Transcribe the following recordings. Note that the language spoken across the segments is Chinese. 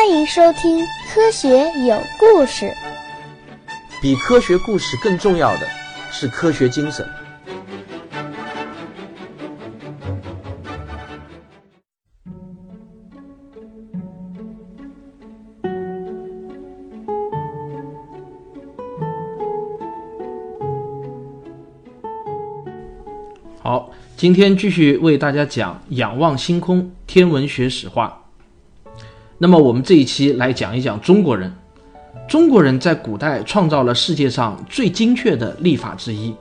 欢迎收听《科学有故事》。比科学故事更重要的是科学精神。好，今天继续为大家讲仰望星空天文学史话。那么我们这一期来讲一讲中国人。中国人在古代创造了世界上最精确的历法之一。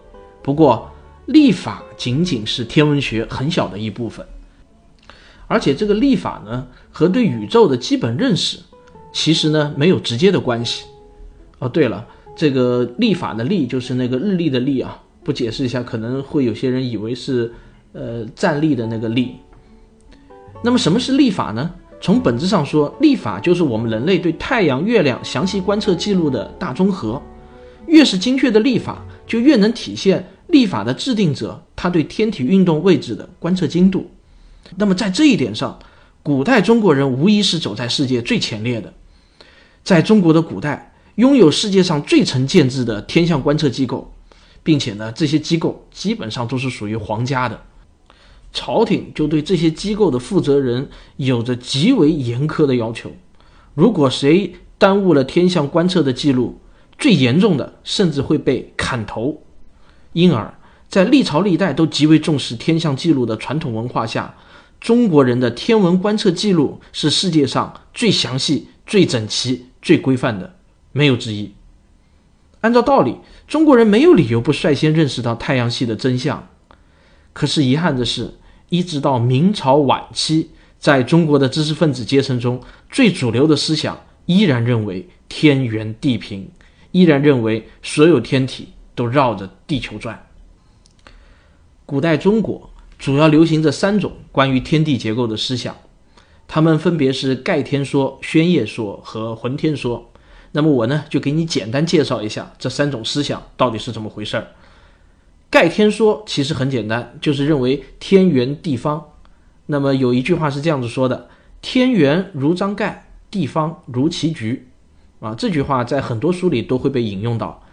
不过，历法仅仅是天文学很小的一部分，而且这个历法呢，和对宇宙的基本认识，其实呢没有直接的关系。哦，对了，这个历法的历就是那个日历的历啊。不解释一下，可能会有些人以为是，呃，站立的那个立。那么什么是历法呢？从本质上说，历法就是我们人类对太阳、月亮详细观测记录的大综合。越是精确的历法，就越能体现历法的制定者他对天体运动位置的观测精度。那么在这一点上，古代中国人无疑是走在世界最前列的。在中国的古代，拥有世界上最成建制的天象观测机构。并且呢，这些机构基本上都是属于皇家的，朝廷就对这些机构的负责人有着极为严苛的要求。如果谁耽误了天象观测的记录，最严重的甚至会被砍头。因而，在历朝历代都极为重视天象记录的传统文化下，中国人的天文观测记录是世界上最详细、最整齐、最规范的，没有之一。按照道理，中国人没有理由不率先认识到太阳系的真相。可是遗憾的是，一直到明朝晚期，在中国的知识分子阶层中，最主流的思想依然认为天圆地平，依然认为所有天体都绕着地球转。古代中国主要流行着三种关于天地结构的思想，它们分别是盖天说、宣业说和浑天说。那么我呢，就给你简单介绍一下这三种思想到底是怎么回事儿。盖天说其实很简单，就是认为天圆地方。那么有一句话是这样子说的：“天圆如张盖，地方如棋局。”啊，这句话在很多书里都会被引用到。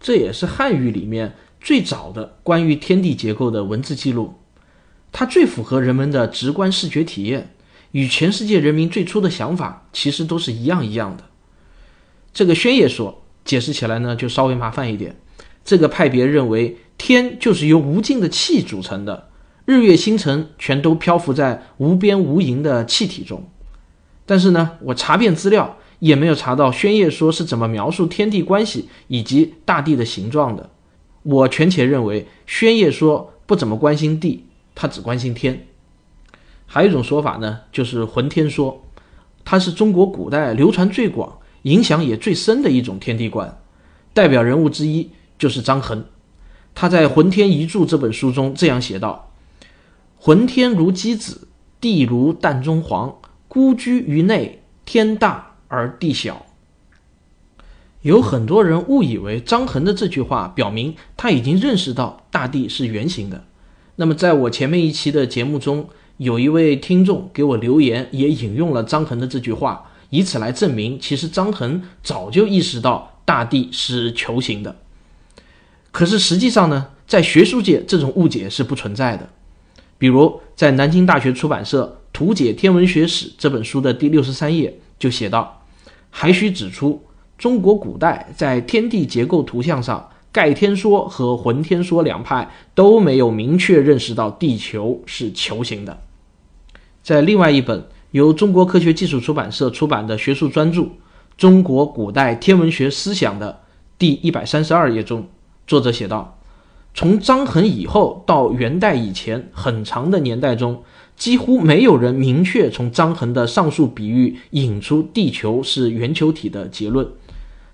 这也是汉语里面最早的关于天地结构的文字记录，它最符合人们的直观视觉体验，与全世界人民最初的想法其实都是一样一样的。这个宣夜说解释起来呢，就稍微麻烦一点。这个派别认为，天就是由无尽的气组成的，日月星辰全都漂浮在无边无垠的气体中。但是呢，我查遍资料，也没有查到宣业说是怎么描述天地关系以及大地的形状的。我权且认为，宣业说不怎么关心地，他只关心天。还有一种说法呢，就是浑天说，它是中国古代流传最广。影响也最深的一种天地观，代表人物之一就是张衡。他在《浑天遗著》这本书中这样写道：“浑天如鸡子，地如蛋中黄。孤居于内，天大而地小。”有很多人误以为张衡的这句话表明他已经认识到大地是圆形的。那么，在我前面一期的节目中，有一位听众给我留言，也引用了张衡的这句话。以此来证明，其实张衡早就意识到大地是球形的。可是实际上呢，在学术界这种误解是不存在的。比如，在南京大学出版社《图解天文学史》这本书的第六十三页就写道：“还需指出，中国古代在天地结构图像上，盖天说和浑天说两派都没有明确认识到地球是球形的。”在另外一本。由中国科学技术出版社出版的学术专著《中国古代天文学思想》的第一百三十二页中，作者写道：从张衡以后到元代以前很长的年代中，几乎没有人明确从张衡的上述比喻引出地球是圆球体的结论。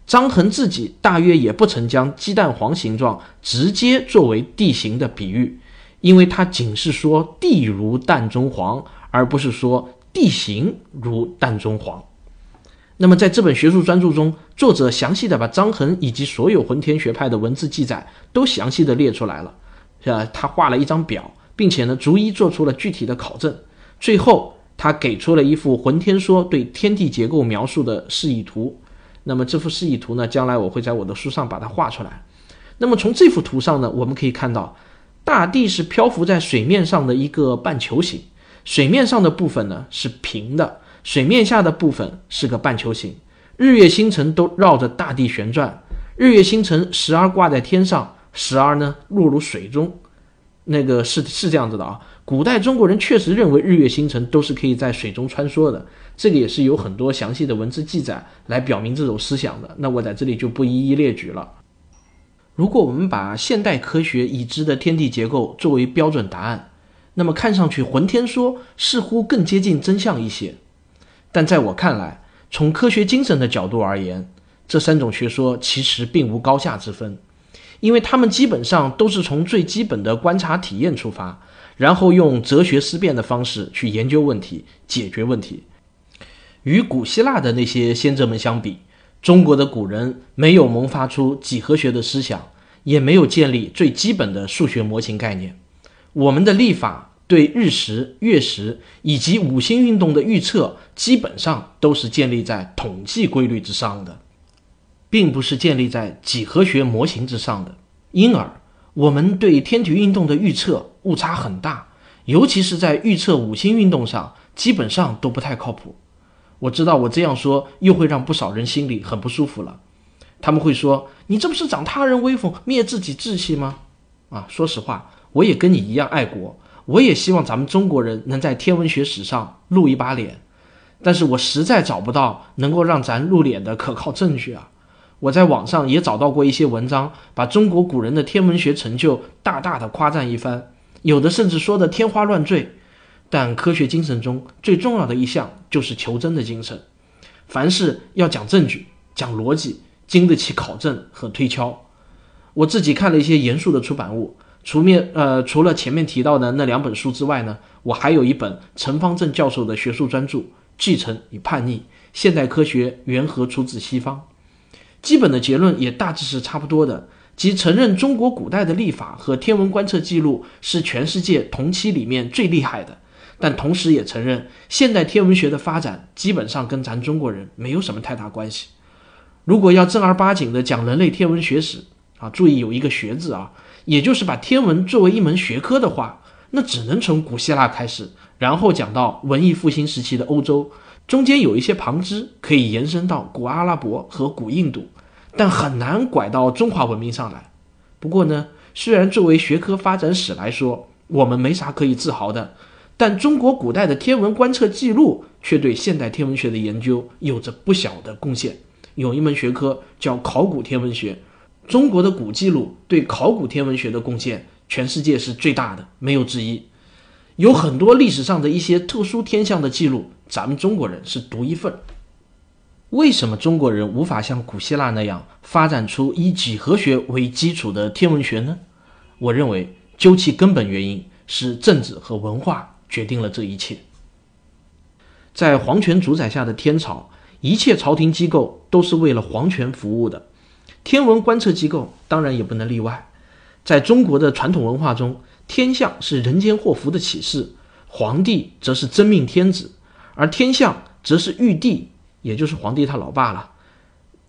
张衡自己大约也不曾将鸡蛋黄形状直接作为地形的比喻，因为他仅是说地如蛋中黄，而不是说。地形如蛋中黄。那么，在这本学术专著中，作者详细的把张衡以及所有浑天学派的文字记载都详细的列出来了，是吧？他画了一张表，并且呢，逐一做出了具体的考证。最后他给出了一幅浑天说对天地结构描述的示意图。那么这幅示意图呢，将来我会在我的书上把它画出来。那么从这幅图上呢，我们可以看到，大地是漂浮在水面上的一个半球形，水面上的部分呢是平的，水面下的部分是个半球形。日月星辰都绕着大地旋转，日月星辰时而挂在天上，时而呢落入水中。那个是是这样子的啊，古代中国人确实认为日月星辰都是可以在水中穿梭的，这个也是有很多详细的文字记载来表明这种思想的。那我在这里就不一一列举了。如果我们把现代科学已知的天地结构作为标准答案，那么看上去浑天说似乎更接近真相一些。但在我看来，从科学精神的角度而言，这三种学说其实并无高下之分。因为他们基本上都是从最基本的观察体验出发，然后用哲学思辨的方式去研究问题、解决问题。与古希腊的那些先哲们相比，中国的古人没有萌发出几何学的思想，也没有建立最基本的数学模型概念。我们的历法对日食、月食以及五星运动的预测，基本上都是建立在统计规律之上的。并不是建立在几何学模型之上的，因而我们对天体运动的预测误差很大，尤其是在预测五星运动上，基本上都不太靠谱。我知道我这样说又会让不少人心里很不舒服了，他们会说：“你这不是长他人威风，灭自己志气吗？”啊，说实话，我也跟你一样爱国，我也希望咱们中国人能在天文学史上露一把脸，但是我实在找不到能够让咱露脸的可靠证据啊。我在网上也找到过一些文章，把中国古人的天文学成就大大的夸赞一番，有的甚至说的天花乱坠。但科学精神中最重要的一项就是求真的精神，凡事要讲证据、讲逻辑，经得起考证和推敲。我自己看了一些严肃的出版物，除面呃除了前面提到的那两本书之外呢，我还有一本陈方正教授的学术专著《继承与叛逆：现代科学缘何出自西方》。基本的结论也大致是差不多的，即承认中国古代的历法和天文观测记录是全世界同期里面最厉害的，但同时也承认现代天文学的发展基本上跟咱中国人没有什么太大关系。如果要正儿八经的讲人类天文学史啊，注意有一个“学”字啊，也就是把天文作为一门学科的话，那只能从古希腊开始，然后讲到文艺复兴时期的欧洲。中间有一些旁支可以延伸到古阿拉伯和古印度，但很难拐到中华文明上来。不过呢，虽然作为学科发展史来说，我们没啥可以自豪的，但中国古代的天文观测记录却对现代天文学的研究有着不小的贡献。有一门学科叫考古天文学，中国的古记录对考古天文学的贡献，全世界是最大的，没有之一。有很多历史上的一些特殊天象的记录。咱们中国人是独一份。为什么中国人无法像古希腊那样发展出以几何学为基础的天文学呢？我认为，究其根本原因是政治和文化决定了这一切。在皇权主宰下的天朝，一切朝廷机构都是为了皇权服务的，天文观测机构当然也不能例外。在中国的传统文化中，天象是人间祸福的启示，皇帝则是真命天子。而天象则是玉帝，也就是皇帝他老爸了，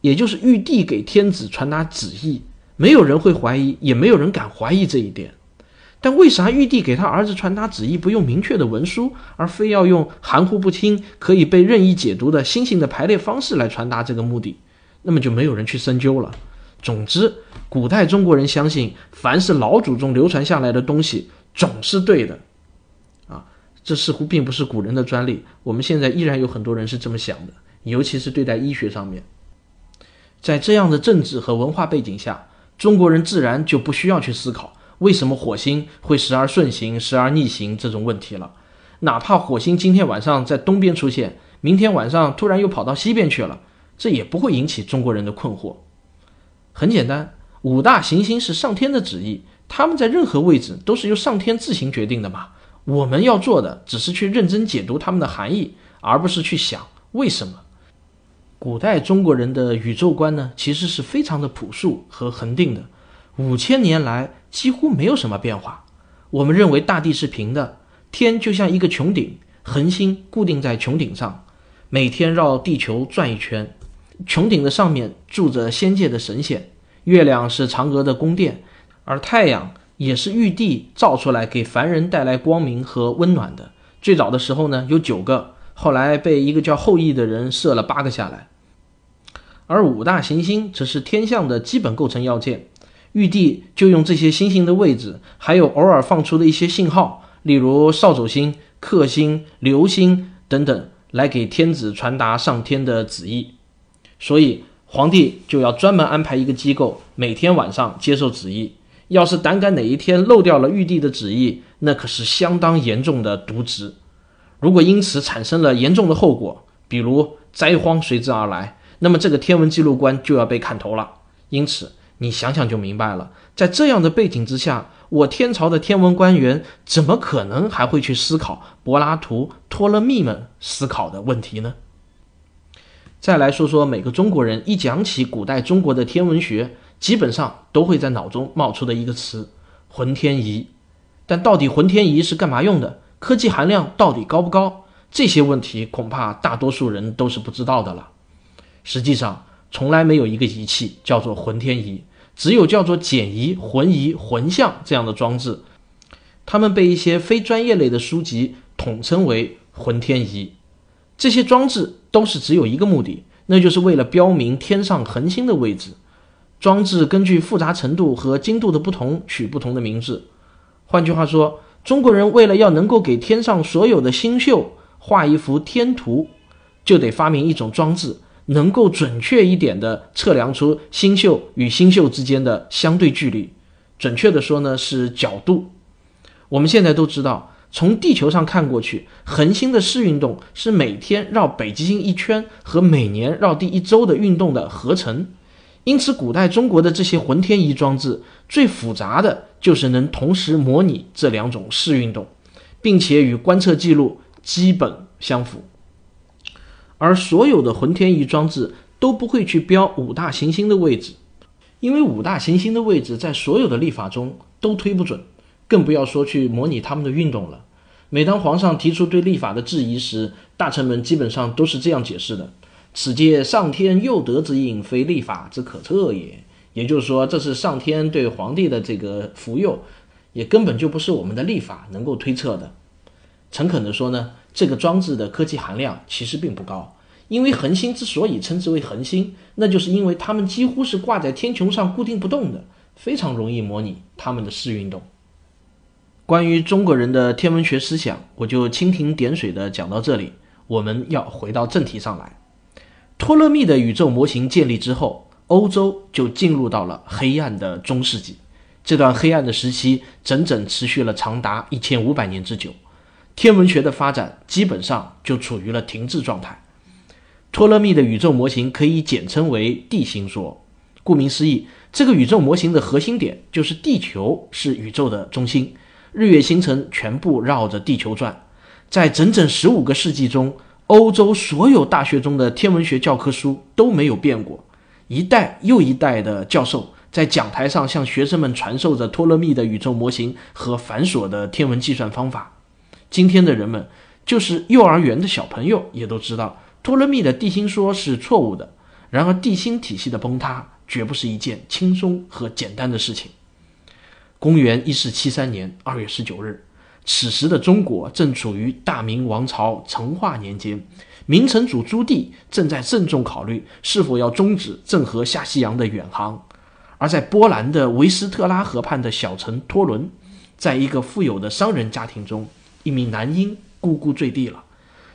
也就是玉帝给天子传达旨意，没有人会怀疑，也没有人敢怀疑这一点。但为啥玉帝给他儿子传达旨意不用明确的文书，而非要用含糊不清、可以被任意解读的星星的排列方式来传达这个目的？那么就没有人去深究了。总之，古代中国人相信，凡是老祖宗流传下来的东西，总是对的。啊这似乎并不是古人的专利，我们现在依然有很多人是这么想的，尤其是对待医学上面。在这样的政治和文化背景下，中国人自然就不需要去思考为什么火星会时而顺行、时而逆行这种问题了。哪怕火星今天晚上在东边出现，明天晚上突然又跑到西边去了，这也不会引起中国人的困惑。很简单，五大行星是上天的旨意，他们在任何位置都是由上天自行决定的嘛。我们要做的只是去认真解读它们的含义，而不是去想为什么。古代中国人的宇宙观呢，其实是非常的朴素和恒定的，五千年来几乎没有什么变化。我们认为大地是平的，天就像一个穹顶，恒星固定在穹顶上，每天绕地球转一圈。穹顶的上面住着仙界的神仙，月亮是嫦娥的宫殿，而太阳也是玉帝造出来给凡人带来光明和温暖的。最早的时候呢，有九个，后来被一个叫后羿的人射了八个下来。而五大行星则是天象的基本构成要件，玉帝就用这些星星的位置，还有偶尔放出的一些信号，例如扫帚星、克星、流星等等，来给天子传达上天的旨意。所以皇帝就要专门安排一个机构，每天晚上接受旨意。要是胆敢哪一天漏掉了玉帝的旨意，那可是相当严重的渎职。如果因此产生了严重的后果，比如灾荒随之而来，那么这个天文记录官就要被砍头了。因此，你想想就明白了，在这样的背景之下，我天朝的天文官员怎么可能还会去思考柏拉图、托勒密们思考的问题呢？再来说说每个中国人一讲起古代中国的天文学，基本上都会在脑中冒出的一个词——浑天仪。但到底浑天仪是干嘛用的？科技含量到底高不高？这些问题恐怕大多数人都是不知道的了。实际上，从来没有一个仪器叫做浑天仪，只有叫做简仪、浑仪、浑象这样的装置，它们被一些非专业类的书籍统称为浑天仪。这些装置都是只有一个目的，那就是为了标明天上恒星的位置。装置根据复杂程度和精度的不同取不同的名字。换句话说，中国人为了要能够给天上所有的星宿画一幅天图，就得发明一种装置，能够准确一点地测量出星宿与星宿之间的相对距离。准确的说呢，是角度。我们现在都知道。从地球上看过去，恒星的视运动是每天绕北极星一圈和每年绕地一周的运动的合成。因此，古代中国的这些浑天仪装置最复杂的就是能同时模拟这两种视运动，并且与观测记录基本相符。而所有的浑天仪装置都不会去标五大行星的位置，因为五大行星的位置在所有的历法中都推不准。更不要说去模拟他们的运动了。每当皇上提出对历法的质疑时，大臣们基本上都是这样解释的：“此皆上天佑德之应，非历法之可测也。”也就是说，这是上天对皇帝的这个福佑，也根本就不是我们的历法能够推测的。诚恳地说呢，这个装置的科技含量其实并不高，因为恒星之所以称之为恒星，那就是因为它们几乎是挂在天穹上固定不动的，非常容易模拟它们的视运动。关于中国人的天文学思想，我就蜻蜓点水的讲到这里。我们要回到正题上来。托勒密的宇宙模型建立之后，欧洲就进入到了黑暗的中世纪。这段黑暗的时期整整持续了长达一千五百年之久，天文学的发展基本上就处于了停滞状态。托勒密的宇宙模型可以简称为地心说。顾名思义，这个宇宙模型的核心点就是地球是宇宙的中心。日月星辰全部绕着地球转，在整整十五个世纪中，欧洲所有大学中的天文学教科书都没有变过。一代又一代的教授在讲台上向学生们传授着托勒密的宇宙模型和繁琐的天文计算方法。今天的人们，就是幼儿园的小朋友，也都知道托勒密的地心说是错误的。然而，地心体系的崩塌绝不是一件轻松和简单的事情。公元一四七三年二月十九日，此时的中国正处于大明王朝成化年间，明成祖朱棣正在慎重考虑是否要终止郑和下西洋的远航。而在波兰的维斯特拉河畔的小城托伦，在一个富有的商人家庭中，一名男婴咕咕坠地了。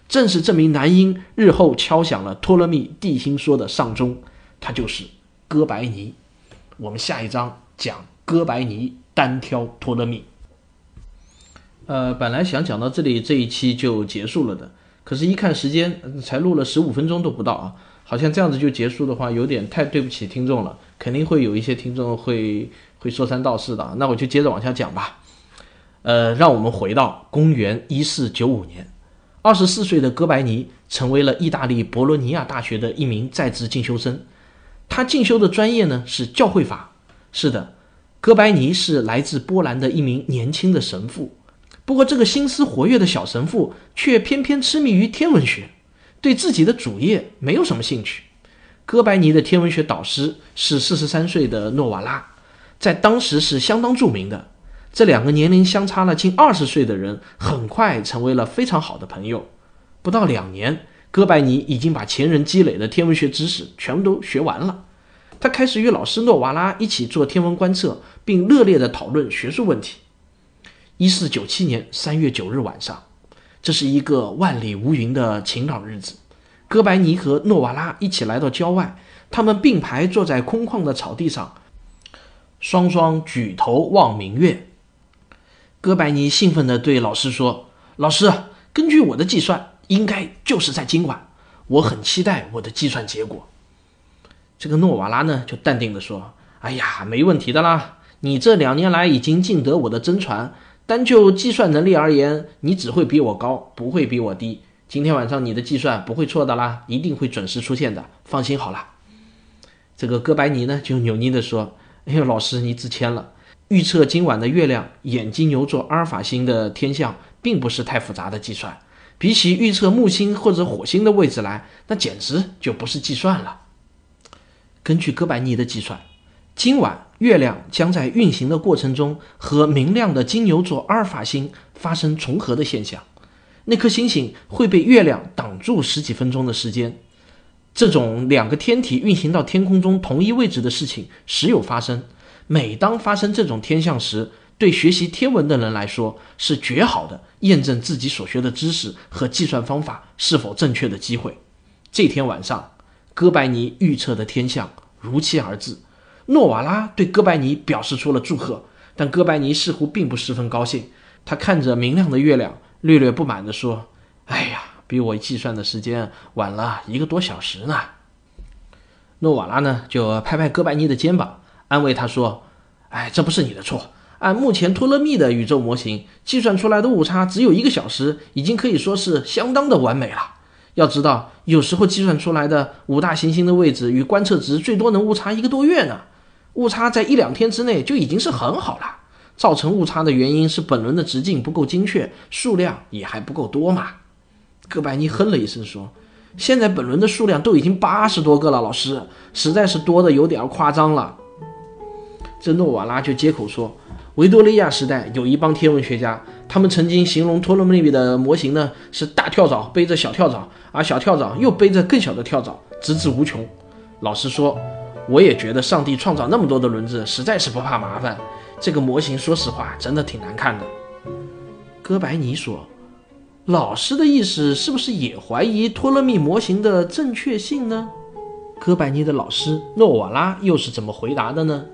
正是这名男婴日后敲响了托勒密地心说的丧钟，他就是哥白尼。我们下一章讲哥白尼。单挑托勒密。呃，本来想讲到这里，这一期就结束了的。可是，一看时间，才录了十五分钟都不到啊！好像这样子就结束的话，有点太对不起听众了。肯定会有一些听众会会说三道四的。那我就接着往下讲吧。呃，让我们回到公元一四九五年，二十四岁的哥白尼成为了意大利博洛尼亚大学的一名在职进修生。他进修的专业呢是教会法。是的。哥白尼是来自波兰的一名年轻的神父，不过，这个心思活跃的小神父却偏偏痴迷于天文学，对自己的主业没有什么兴趣。哥白尼的天文学导师是四十三岁的诺瓦拉，在当时是相当著名的。这两个年龄相差了近二十岁的人，很快成为了非常好的朋友。不到两年，哥白尼已经把前人积累的天文学知识全部都学完了。他开始与老师诺瓦拉一起做天文观测，并热烈地讨论学术问题。一四九七年三月九日晚上，这是一个万里无云的晴朗日子。哥白尼和诺瓦拉一起来到郊外，他们并排坐在空旷的草地上，双双举头望明月。哥白尼兴奋地对老师说：“老师，根据我的计算，应该就是在今晚。我很期待我的计算结果。”这个诺瓦拉呢，就淡定地说：“哎呀，没问题的啦！你这两年来已经尽得我的真传，单就计算能力而言，你只会比我高，不会比我低。今天晚上你的计算不会错的啦，一定会准时出现的，放心好了。”这个哥白尼呢，就扭捏地说：“哎呦，老师你自谦了。预测今晚的月亮眼金牛座阿尔法星的天象，并不是太复杂的计算，比起预测木星或者火星的位置来，那简直就不是计算了。”根据哥白尼的计算，今晚月亮将在运行的过程中和明亮的金牛座阿尔法星发生重合的现象。那颗星星会被月亮挡住十几分钟的时间。这种两个天体运行到天空中同一位置的事情时有发生。每当发生这种天象时，对学习天文的人来说是绝好的验证自己所学的知识和计算方法是否正确的机会。这天晚上。哥白尼预测的天象如期而至，诺瓦拉对哥白尼表示出了祝贺，但哥白尼似乎并不十分高兴。他看着明亮的月亮，略略不满地说：“哎呀，比我计算的时间晚了一个多小时呢。”诺瓦拉呢，就拍拍哥白尼的肩膀，安慰他说：“哎，这不是你的错。按目前托勒密的宇宙模型计算出来的误差只有一个小时，已经可以说是相当的完美了。”要知道，有时候计算出来的五大行星的位置与观测值最多能误差一个多月呢。误差在一两天之内就已经是很好了。造成误差的原因是本轮的直径不够精确，数量也还不够多嘛。哥白尼哼了一声说：“现在本轮的数量都已经八十多个了，老师，实在是多的有点夸张了。”这诺瓦拉就接口说：“维多利亚时代有一帮天文学家。”他们曾经形容托勒密的模型呢是大跳蚤背着小跳蚤，而小跳蚤又背着更小的跳蚤，直至无穷。老实说，我也觉得上帝创造那么多的轮子实在是不怕麻烦。这个模型说实话真的挺难看的。哥白尼说：“老师的意思是不是也怀疑托勒密模型的正确性呢？”哥白尼的老师诺瓦拉又是怎么回答的呢？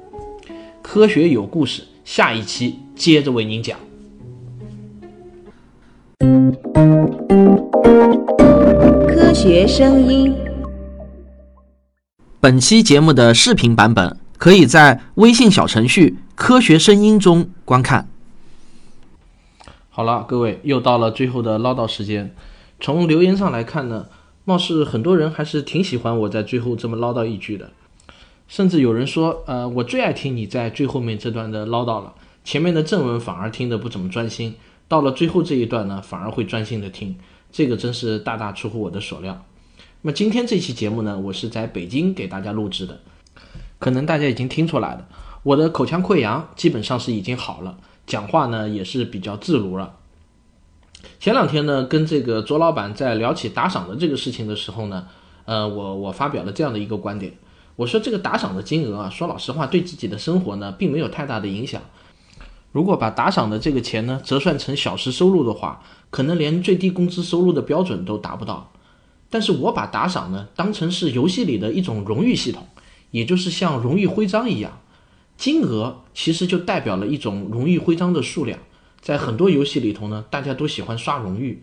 科学有故事，下一期接着为您讲。科学声音。本期节目的视频版本可以在微信小程序“科学声音”中观看。好了，各位又到了最后的唠叨时间。从留言上来看呢，貌似很多人还是挺喜欢我在最后这么唠叨一句的，甚至有人说：“呃，我最爱听你在最后面这段的唠叨了，前面的正文反而听得不怎么专心。”到了最后这一段呢，反而会专心的听，这个真是大大出乎我的所料。那么今天这期节目呢，我是在北京给大家录制的，可能大家已经听出来了，我的口腔溃疡基本上是已经好了，讲话呢也是比较自如了。前两天呢，跟这个卓老板在聊起打赏的这个事情的时候呢，呃，我我发表了这样的一个观点，我说这个打赏的金额啊，说老实话，对自己的生活呢，并没有太大的影响。如果把打赏的这个钱呢折算成小时收入的话，可能连最低工资收入的标准都达不到。但是我把打赏呢当成是游戏里的一种荣誉系统，也就是像荣誉徽章一样，金额其实就代表了一种荣誉徽章的数量。在很多游戏里头呢，大家都喜欢刷荣誉，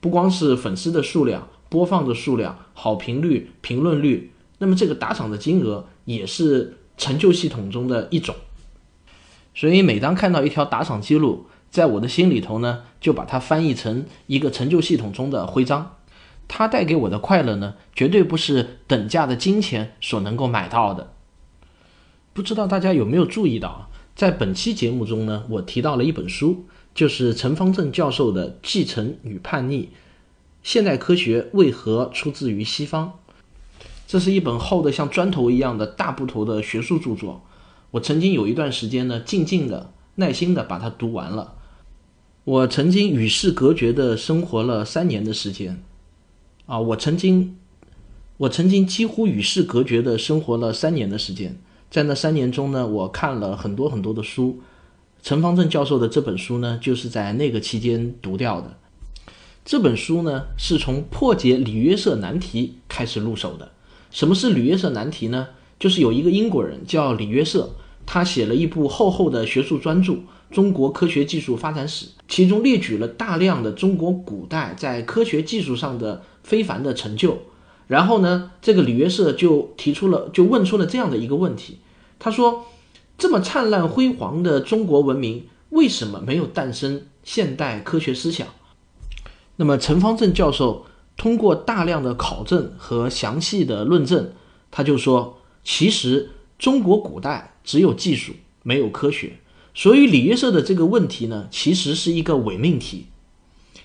不光是粉丝的数量、播放的数量、好评率、评论率，那么这个打赏的金额也是成就系统中的一种。所以，每当看到一条打赏记录，在我的心里头呢，就把它翻译成一个成就系统中的徽章。它带给我的快乐呢，绝对不是等价的金钱所能够买到的。不知道大家有没有注意到，在本期节目中呢，我提到了一本书，就是陈方正教授的《继承与叛逆：现代科学为何出自于西方》。这是一本厚的像砖头一样的大部头的学术著作。我曾经有一段时间呢，静静的、耐心的把它读完了。我曾经与世隔绝的生活了三年的时间，啊，我曾经，我曾经几乎与世隔绝的生活了三年的时间。在那三年中呢，我看了很多很多的书。陈方正教授的这本书呢，就是在那个期间读掉的。这本书呢，是从破解里约瑟难题开始入手的。什么是里约瑟难题呢？就是有一个英国人叫李约瑟，他写了一部厚厚的学术专著《中国科学技术发展史》，其中列举了大量的中国古代在科学技术上的非凡的成就。然后呢，这个李约瑟就提出了，就问出了这样的一个问题：他说，这么灿烂辉煌的中国文明，为什么没有诞生现代科学思想？那么陈方正教授。通过大量的考证和详细的论证，他就说，其实中国古代只有技术，没有科学。所以李约瑟的这个问题呢，其实是一个伪命题，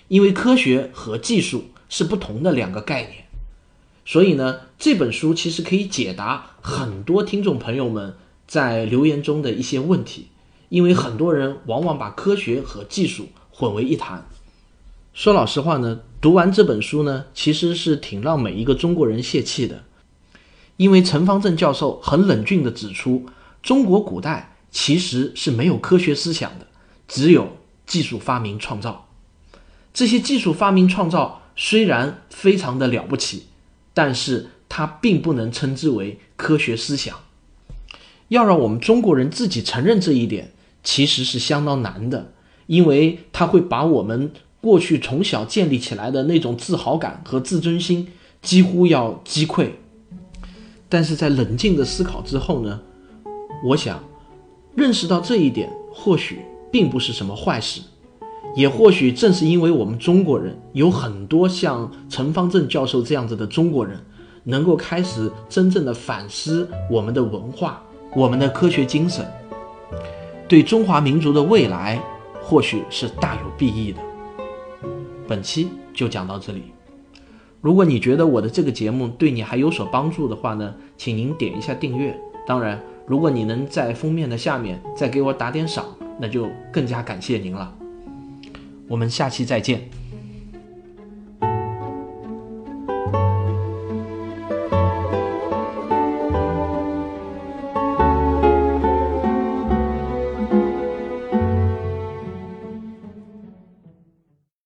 因为科学和技术是不同的两个概念。所以呢，这本书其实可以解答很多听众朋友们在留言中的一些问题，因为很多人往往把科学和技术混为一谈。说老实话呢，读完这本书呢，其实是挺让每一个中国人泄气的，因为陈方正教授很冷峻地指出，中国古代其实是没有科学思想的，只有技术发明创造。这些技术发明创造虽然非常的了不起，但是它并不能称之为科学思想。要让我们中国人自己承认这一点，其实是相当难的，因为它会把我们。过去从小建立起来的那种自豪感和自尊心几乎要击溃，但是在冷静的思考之后呢，我想认识到这一点或许并不是什么坏事，也或许正是因为我们中国人有很多像陈方正教授这样子的中国人，能够开始真正的反思我们的文化、我们的科学精神，对中华民族的未来或许是大有裨益的。本期就讲到这里。如果你觉得我的这个节目对你还有所帮助的话呢，请您点一下订阅。当然，如果你能在封面的下面再给我打点赏，那就更加感谢您了。我们下期再见。